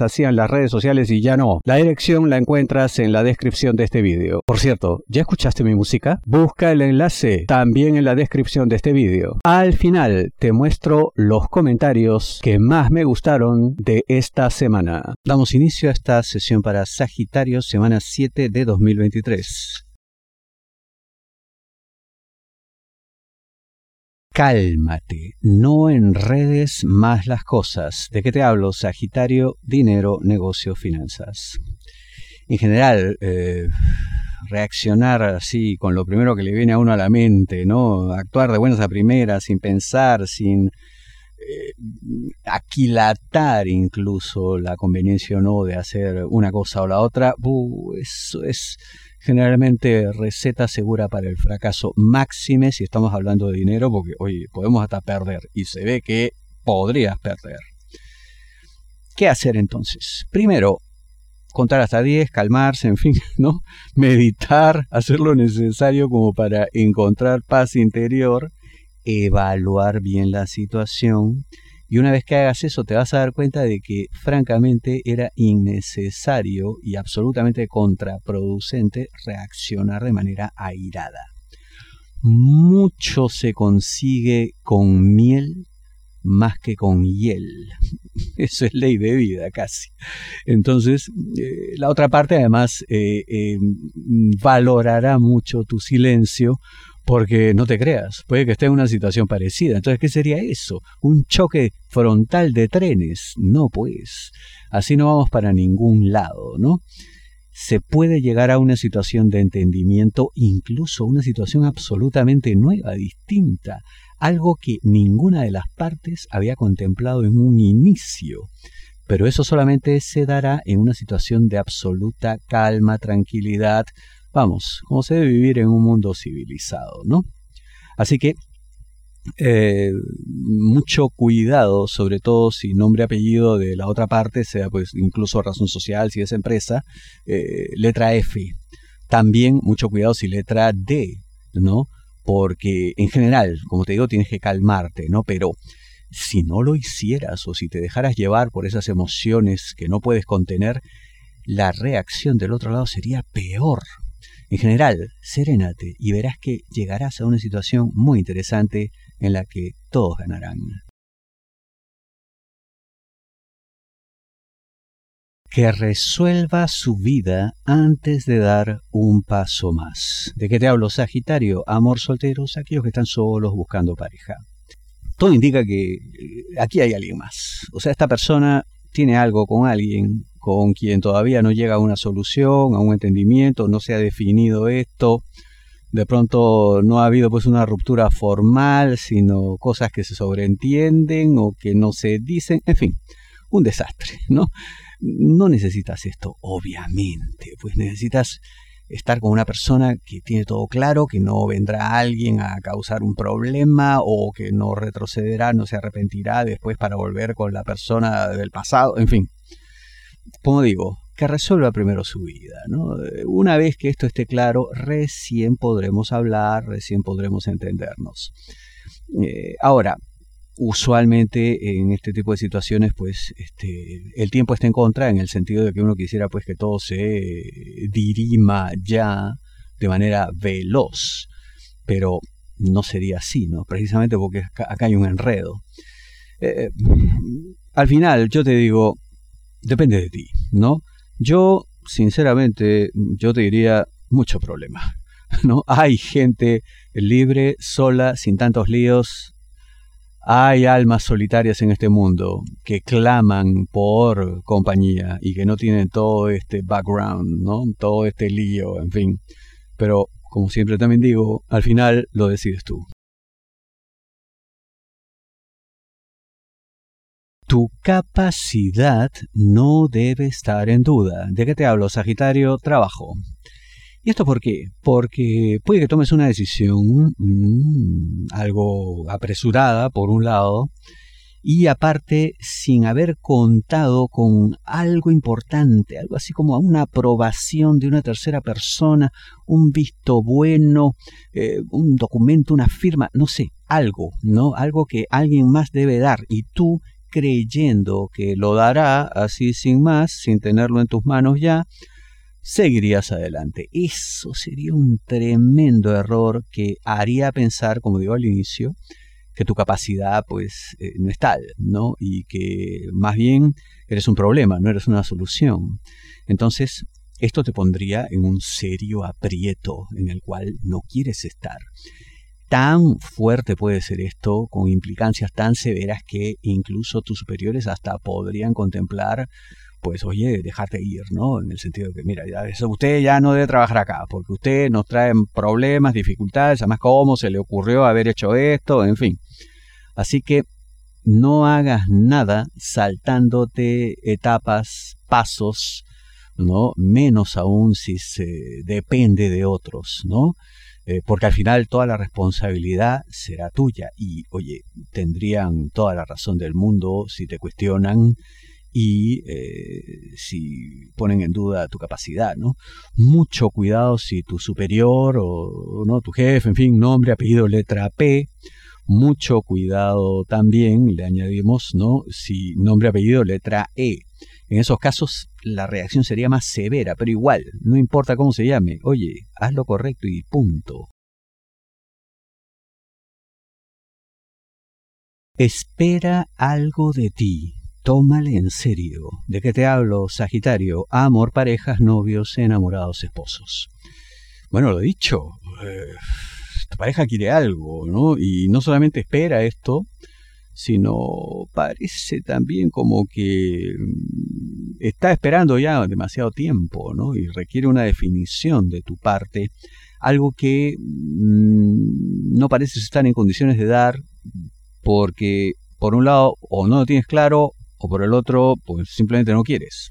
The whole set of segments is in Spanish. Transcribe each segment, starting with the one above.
hacían las redes sociales y ya no. La dirección la encuentras en la descripción de este vídeo. Por cierto, ¿ya escuchaste mi música? Busca el enlace también en la descripción de este vídeo. Al final te muestro los comentarios que más me gustaron de esta semana. Damos inicio a esta sesión para Sagitario, semana 7 de 2023. Cálmate, no enredes más las cosas. ¿De qué te hablo? Sagitario, dinero, negocio, finanzas. En general, eh, reaccionar así con lo primero que le viene a uno a la mente, ¿no? Actuar de buenas a primeras, sin pensar, sin eh, aquilatar incluso la conveniencia o no de hacer una cosa o la otra, eso es generalmente receta segura para el fracaso máxime si estamos hablando de dinero, porque hoy podemos hasta perder y se ve que podrías perder. ¿Qué hacer entonces? Primero, contar hasta 10, calmarse, en fin, ¿no? Meditar, hacer lo necesario como para encontrar paz interior, evaluar bien la situación y una vez que hagas eso te vas a dar cuenta de que francamente era innecesario y absolutamente contraproducente reaccionar de manera airada. Mucho se consigue con miel más que con hiel. Eso es ley de vida casi. Entonces, eh, la otra parte además eh, eh, valorará mucho tu silencio porque no te creas, puede que esté en una situación parecida. Entonces, ¿qué sería eso? ¿Un choque frontal de trenes? No, pues. Así no vamos para ningún lado, ¿no? Se puede llegar a una situación de entendimiento, incluso una situación absolutamente nueva, distinta, algo que ninguna de las partes había contemplado en un inicio. Pero eso solamente se dará en una situación de absoluta calma, tranquilidad, vamos, como se debe vivir en un mundo civilizado, ¿no? Así que eh, mucho cuidado, sobre todo si nombre y apellido de la otra parte sea pues incluso razón social, si es empresa, eh, letra F. También mucho cuidado si letra D, ¿no? Porque en general, como te digo, tienes que calmarte, ¿no? Pero si no lo hicieras o si te dejaras llevar por esas emociones que no puedes contener, la reacción del otro lado sería peor, en general, serénate y verás que llegarás a una situación muy interesante en la que todos ganarán. que resuelva su vida antes de dar un paso más. ¿De qué te hablo, Sagitario? Amor solteros, aquellos que están solos buscando pareja. Todo indica que eh, aquí hay alguien más. O sea, esta persona tiene algo con alguien, con quien todavía no llega a una solución, a un entendimiento, no se ha definido esto, de pronto no ha habido pues una ruptura formal, sino cosas que se sobreentienden o que no se dicen, en fin, un desastre, ¿no? No necesitas esto, obviamente, pues necesitas estar con una persona que tiene todo claro, que no vendrá alguien a causar un problema o que no retrocederá, no se arrepentirá después para volver con la persona del pasado, en fin como digo, que resuelva primero su vida. ¿no? Una vez que esto esté claro, recién podremos hablar, recién podremos entendernos. Eh, ahora, usualmente en este tipo de situaciones, pues este, el tiempo está en contra en el sentido de que uno quisiera pues que todo se dirima ya de manera veloz, pero no sería así, ¿no? Precisamente porque acá hay un enredo. Eh, al final, yo te digo, depende de ti, ¿no? Yo, sinceramente, yo te diría mucho problema, ¿no? Hay gente libre, sola, sin tantos líos. Hay almas solitarias en este mundo que claman por compañía y que no tienen todo este background, ¿no? Todo este lío, en fin. Pero, como siempre también digo, al final lo decides tú. Tu capacidad no debe estar en duda. ¿De qué te hablo, Sagitario? Trabajo. ¿Y esto por qué? Porque puede que tomes una decisión mm, algo apresurada, por un lado, y aparte sin haber contado con algo importante, algo así como una aprobación de una tercera persona, un visto bueno, eh, un documento, una firma, no sé, algo, ¿no? Algo que alguien más debe dar y tú creyendo que lo dará así sin más, sin tenerlo en tus manos ya, seguirías adelante. Eso sería un tremendo error que haría pensar, como digo al inicio, que tu capacidad pues eh, no es tal, ¿no? Y que más bien eres un problema, no eres una solución. Entonces, esto te pondría en un serio aprieto en el cual no quieres estar. Tan fuerte puede ser esto, con implicancias tan severas que incluso tus superiores hasta podrían contemplar pues oye, dejarte ir, ¿no? En el sentido de que, mira, ya, usted ya no debe trabajar acá, porque usted nos trae problemas, dificultades, además cómo se le ocurrió haber hecho esto, en fin. Así que no hagas nada saltándote etapas, pasos, ¿no? Menos aún si se depende de otros, ¿no? Eh, porque al final toda la responsabilidad será tuya y, oye, tendrían toda la razón del mundo si te cuestionan y eh, si ponen en duda tu capacidad, ¿no? Mucho cuidado si tu superior o no tu jefe, en fin, nombre, apellido, letra P. Mucho cuidado también, le añadimos, ¿no? Si nombre, apellido, letra E. En esos casos la reacción sería más severa, pero igual, no importa cómo se llame, oye, haz lo correcto y punto. Espera algo de ti, tómale en serio. ¿De qué te hablo, Sagitario? Amor, parejas, novios, enamorados, esposos. Bueno, lo dicho, eh, tu pareja quiere algo, ¿no? Y no solamente espera esto, sino parece también como que mm, está esperando ya demasiado tiempo, ¿no? Y requiere una definición de tu parte, algo que mm, no parece estar en condiciones de dar porque por un lado o no lo tienes claro o por el otro, pues simplemente no quieres.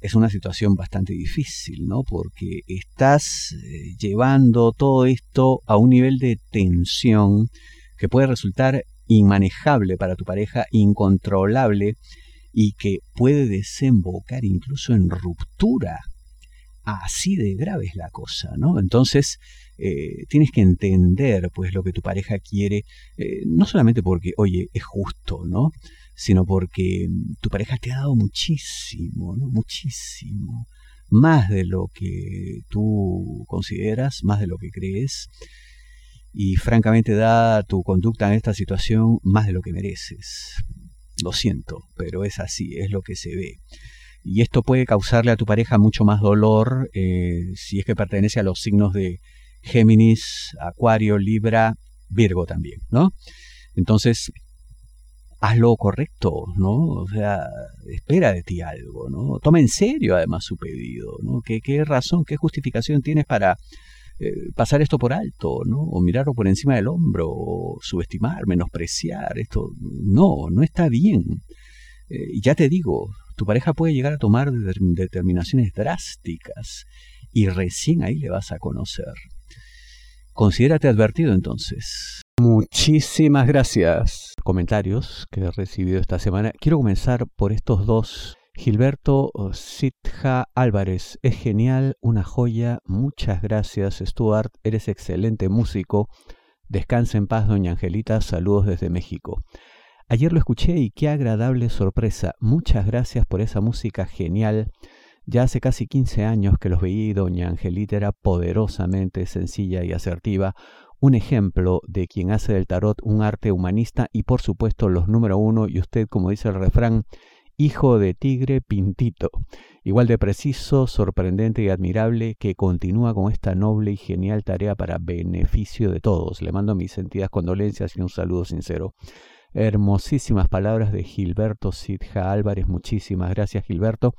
Es una situación bastante difícil, ¿no? Porque estás eh, llevando todo esto a un nivel de tensión que puede resultar inmanejable para tu pareja, incontrolable y que puede desembocar incluso en ruptura. Así de grave es la cosa, ¿no? Entonces, eh, tienes que entender, pues, lo que tu pareja quiere, eh, no solamente porque, oye, es justo, ¿no? Sino porque tu pareja te ha dado muchísimo, ¿no? Muchísimo. Más de lo que tú consideras, más de lo que crees. Y francamente da tu conducta en esta situación más de lo que mereces. Lo siento, pero es así, es lo que se ve. Y esto puede causarle a tu pareja mucho más dolor eh, si es que pertenece a los signos de Géminis, Acuario, Libra, Virgo también, ¿no? Entonces, haz lo correcto, ¿no? O sea, espera de ti algo, ¿no? Toma en serio además su pedido, ¿no? ¿Qué, qué razón, qué justificación tienes para eh, pasar esto por alto, ¿no? O mirarlo por encima del hombro, o subestimar, menospreciar, esto, no, no está bien. Eh, y ya te digo, tu pareja puede llegar a tomar determinaciones drásticas y recién ahí le vas a conocer. Considérate advertido entonces. Muchísimas gracias. Comentarios que he recibido esta semana. Quiero comenzar por estos dos. Gilberto Sitja Álvarez, es genial, una joya. Muchas gracias, Stuart. Eres excelente músico. Descansa en paz, doña Angelita. Saludos desde México. Ayer lo escuché y qué agradable sorpresa. Muchas gracias por esa música genial. Ya hace casi 15 años que los veí, doña Angelita era poderosamente sencilla y asertiva un ejemplo de quien hace del tarot un arte humanista y por supuesto los número uno y usted, como dice el refrán, hijo de tigre pintito, igual de preciso, sorprendente y admirable, que continúa con esta noble y genial tarea para beneficio de todos. Le mando mis sentidas condolencias y un saludo sincero. Hermosísimas palabras de Gilberto Sidja Álvarez. Muchísimas gracias, Gilberto.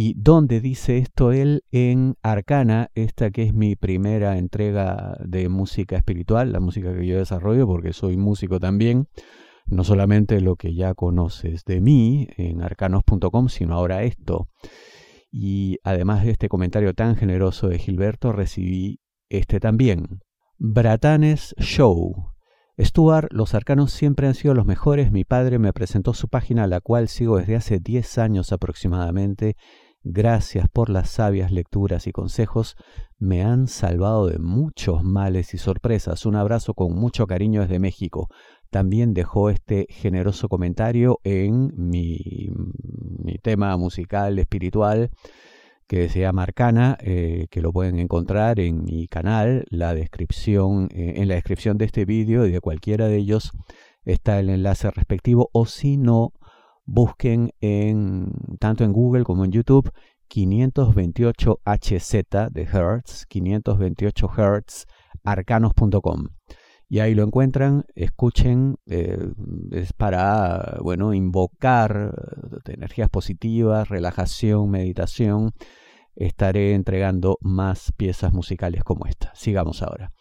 ¿Y dónde dice esto él? En Arcana, esta que es mi primera entrega de música espiritual, la música que yo desarrollo porque soy músico también. no solamente lo que ya conoces de mí en arcanos.com, sino ahora esto. Y además de este comentario tan generoso de Gilberto, recibí este también. Bratanes Show. Stuart, los arcanos siempre han sido los mejores. Mi padre me presentó su página, la cual sigo desde hace 10 años aproximadamente. Gracias por las sabias lecturas y consejos. Me han salvado de muchos males y sorpresas. Un abrazo con mucho cariño desde México también dejó este generoso comentario en mi, tema musical espiritual que se llama Arcana, eh, que lo pueden encontrar en mi canal, la descripción, eh, en la descripción de este vídeo y de cualquiera de ellos está el enlace respectivo, o si no, busquen en, tanto en Google como en YouTube 528 HZ de Hertz, 528 Hertz, arcanos.com y ahí lo encuentran, escuchen, eh, es para, bueno, invocar eh, energías positivas, relajación, meditación. Estaré entregando más piezas musicales como esta. Sigamos ahora.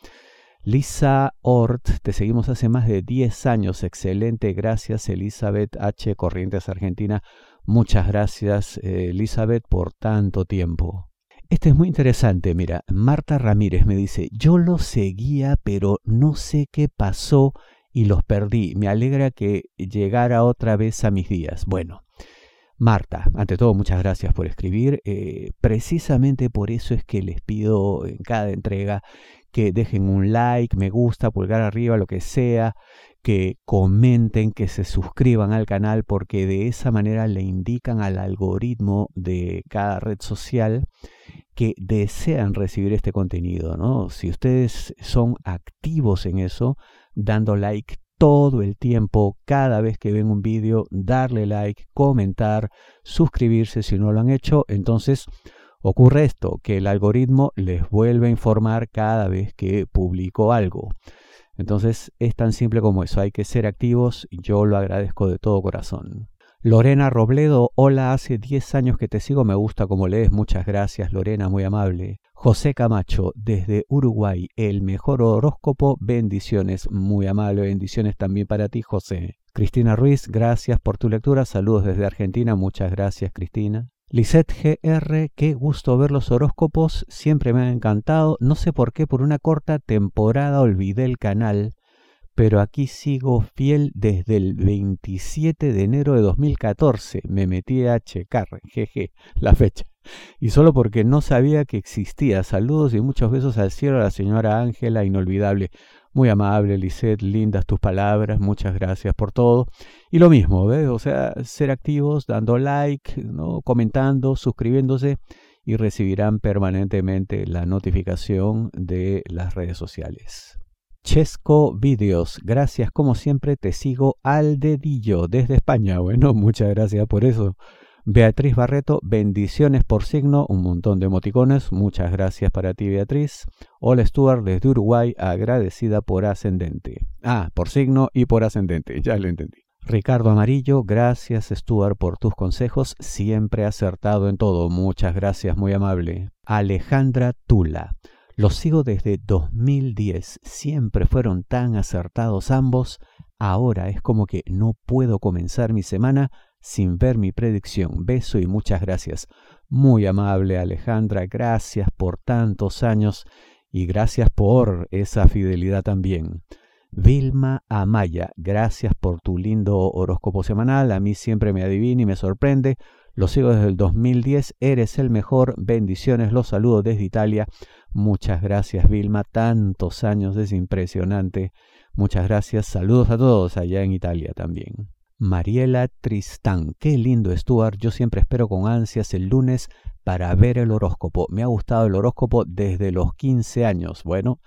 Lisa Ort, te seguimos hace más de 10 años. Excelente, gracias Elizabeth H. Corrientes Argentina. Muchas gracias eh, Elizabeth por tanto tiempo. Este es muy interesante, mira, Marta Ramírez me dice, yo los seguía, pero no sé qué pasó y los perdí. Me alegra que llegara otra vez a mis días. Bueno, Marta, ante todo, muchas gracias por escribir. Eh, precisamente por eso es que les pido en cada entrega que dejen un like, me gusta, pulgar arriba, lo que sea, que comenten, que se suscriban al canal, porque de esa manera le indican al algoritmo de cada red social que desean recibir este contenido, ¿no? Si ustedes son activos en eso, dando like todo el tiempo, cada vez que ven un vídeo, darle like, comentar, suscribirse si no lo han hecho, entonces ocurre esto, que el algoritmo les vuelve a informar cada vez que publico algo. Entonces es tan simple como eso, hay que ser activos, yo lo agradezco de todo corazón. Lorena Robledo, hola, hace 10 años que te sigo, me gusta como lees, muchas gracias Lorena, muy amable. José Camacho, desde Uruguay, el mejor horóscopo, bendiciones, muy amable, bendiciones también para ti José. Cristina Ruiz, gracias por tu lectura, saludos desde Argentina, muchas gracias Cristina. Lisette GR, qué gusto ver los horóscopos, siempre me han encantado, no sé por qué por una corta temporada olvidé el canal, pero aquí sigo fiel desde el 27 de enero de 2014. Me metí a checar, jeje, la fecha. Y solo porque no sabía que existía. Saludos y muchos besos al cielo a la señora Ángela, inolvidable. Muy amable, Lisette, lindas tus palabras, muchas gracias por todo. Y lo mismo, ¿ves? O sea, ser activos, dando like, ¿no? comentando, suscribiéndose y recibirán permanentemente la notificación de las redes sociales. Chesco Videos. Gracias, como siempre, te sigo al dedillo desde España. Bueno, muchas gracias por eso. Beatriz Barreto, bendiciones por signo, un montón de emoticones. Muchas gracias para ti, Beatriz. Hola, Stuart, desde Uruguay, agradecida por ascendente. Ah, por signo y por ascendente, ya lo entendí. Ricardo Amarillo, gracias Stuart por tus consejos, siempre acertado en todo. Muchas gracias, muy amable. Alejandra Tula. Los sigo desde 2010. Siempre fueron tan acertados ambos. Ahora es como que no puedo comenzar mi semana sin ver mi predicción. Beso y muchas gracias. Muy amable Alejandra, gracias por tantos años y gracias por esa fidelidad también. Vilma Amaya, gracias por tu lindo horóscopo semanal. A mí siempre me adivina y me sorprende. Lo sigo desde el 2010. Eres el mejor. Bendiciones. Los saludo desde Italia. Muchas gracias, Vilma. Tantos años. Es impresionante. Muchas gracias. Saludos a todos allá en Italia también. Mariela Tristán. Qué lindo, Stuart. Yo siempre espero con ansias el lunes para ver el horóscopo. Me ha gustado el horóscopo desde los 15 años. Bueno,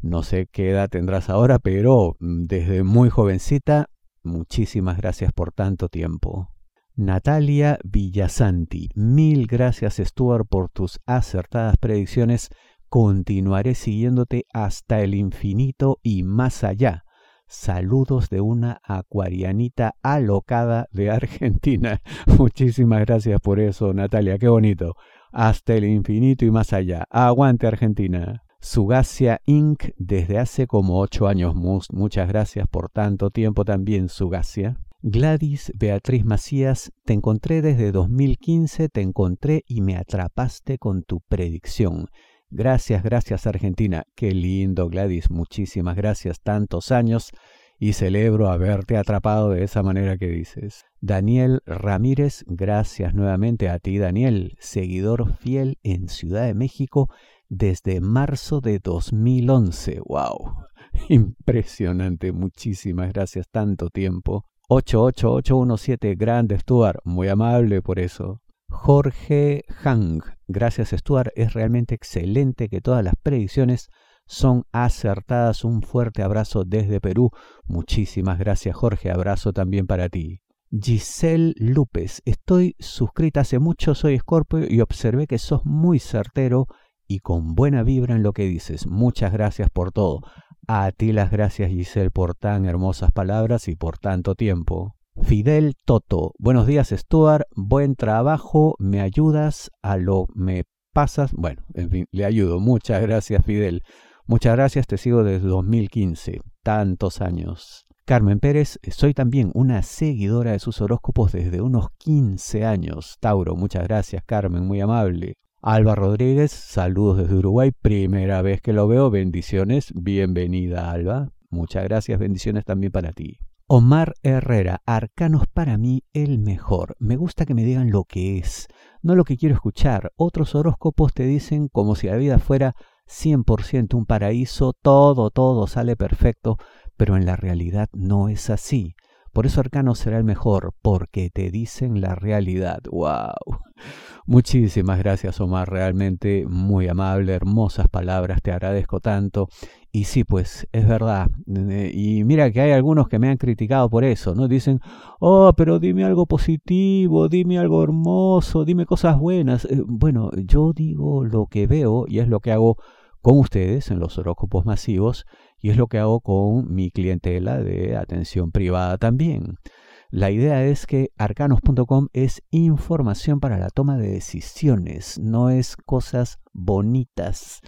no sé qué edad tendrás ahora, pero mm, desde muy jovencita, muchísimas gracias por tanto tiempo. Natalia Villasanti, mil gracias Stuart por tus acertadas predicciones. Continuaré siguiéndote hasta el infinito y más allá. Saludos de una acuarianita alocada de Argentina. Muchísimas gracias por eso, Natalia, qué bonito. Hasta el infinito y más allá. Aguante Argentina. Sugacia Inc. desde hace como ocho años. Muchas gracias por tanto tiempo también, Sugacia. Gladys Beatriz Macías, te encontré desde 2015, te encontré y me atrapaste con tu predicción. Gracias, gracias Argentina. Qué lindo, Gladys. Muchísimas gracias. Tantos años y celebro haberte atrapado de esa manera que dices. Daniel Ramírez, gracias nuevamente a ti, Daniel, seguidor fiel en Ciudad de México desde marzo de 2011. ¡Wow! Impresionante, muchísimas gracias, tanto tiempo. 88817, grande Stuart, muy amable por eso. Jorge Hang, gracias Stuart, es realmente excelente que todas las predicciones son acertadas. Un fuerte abrazo desde Perú. Muchísimas gracias Jorge, abrazo también para ti. Giselle López, estoy suscrita hace mucho, soy Scorpio y observé que sos muy certero y con buena vibra en lo que dices. Muchas gracias por todo. A ti las gracias Giselle por tan hermosas palabras y por tanto tiempo. Fidel Toto, buenos días Stuart, buen trabajo, me ayudas a lo me pasas. Bueno, en fin, le ayudo. Muchas gracias Fidel. Muchas gracias, te sigo desde 2015, tantos años. Carmen Pérez, soy también una seguidora de sus horóscopos desde unos 15 años. Tauro, muchas gracias Carmen, muy amable. Alba Rodríguez, saludos desde Uruguay, primera vez que lo veo, bendiciones, bienvenida Alba, muchas gracias, bendiciones también para ti. Omar Herrera, arcanos para mí el mejor. Me gusta que me digan lo que es, no lo que quiero escuchar. Otros horóscopos te dicen como si la vida fuera 100% un paraíso, todo, todo sale perfecto, pero en la realidad no es así. Por eso Arcano será el mejor, porque te dicen la realidad. ¡Wow! Muchísimas gracias, Omar. Realmente muy amable, hermosas palabras. Te agradezco tanto. Y sí, pues es verdad. Y mira que hay algunos que me han criticado por eso, ¿no? Dicen, oh, pero dime algo positivo, dime algo hermoso, dime cosas buenas. Eh, bueno, yo digo lo que veo y es lo que hago con ustedes en los horóscopos masivos y es lo que hago con mi clientela de atención privada también. La idea es que arcanos.com es información para la toma de decisiones, no es cosas bonitas.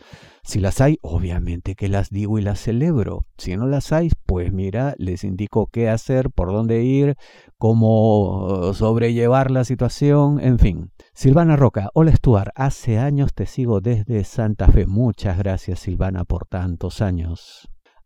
Si las hay, obviamente que las digo y las celebro. Si no las hay, pues mira, les indico qué hacer, por dónde ir, cómo sobrellevar la situación, en fin. Silvana Roca, hola Stuart, hace años te sigo desde Santa Fe. Muchas gracias Silvana por tantos años.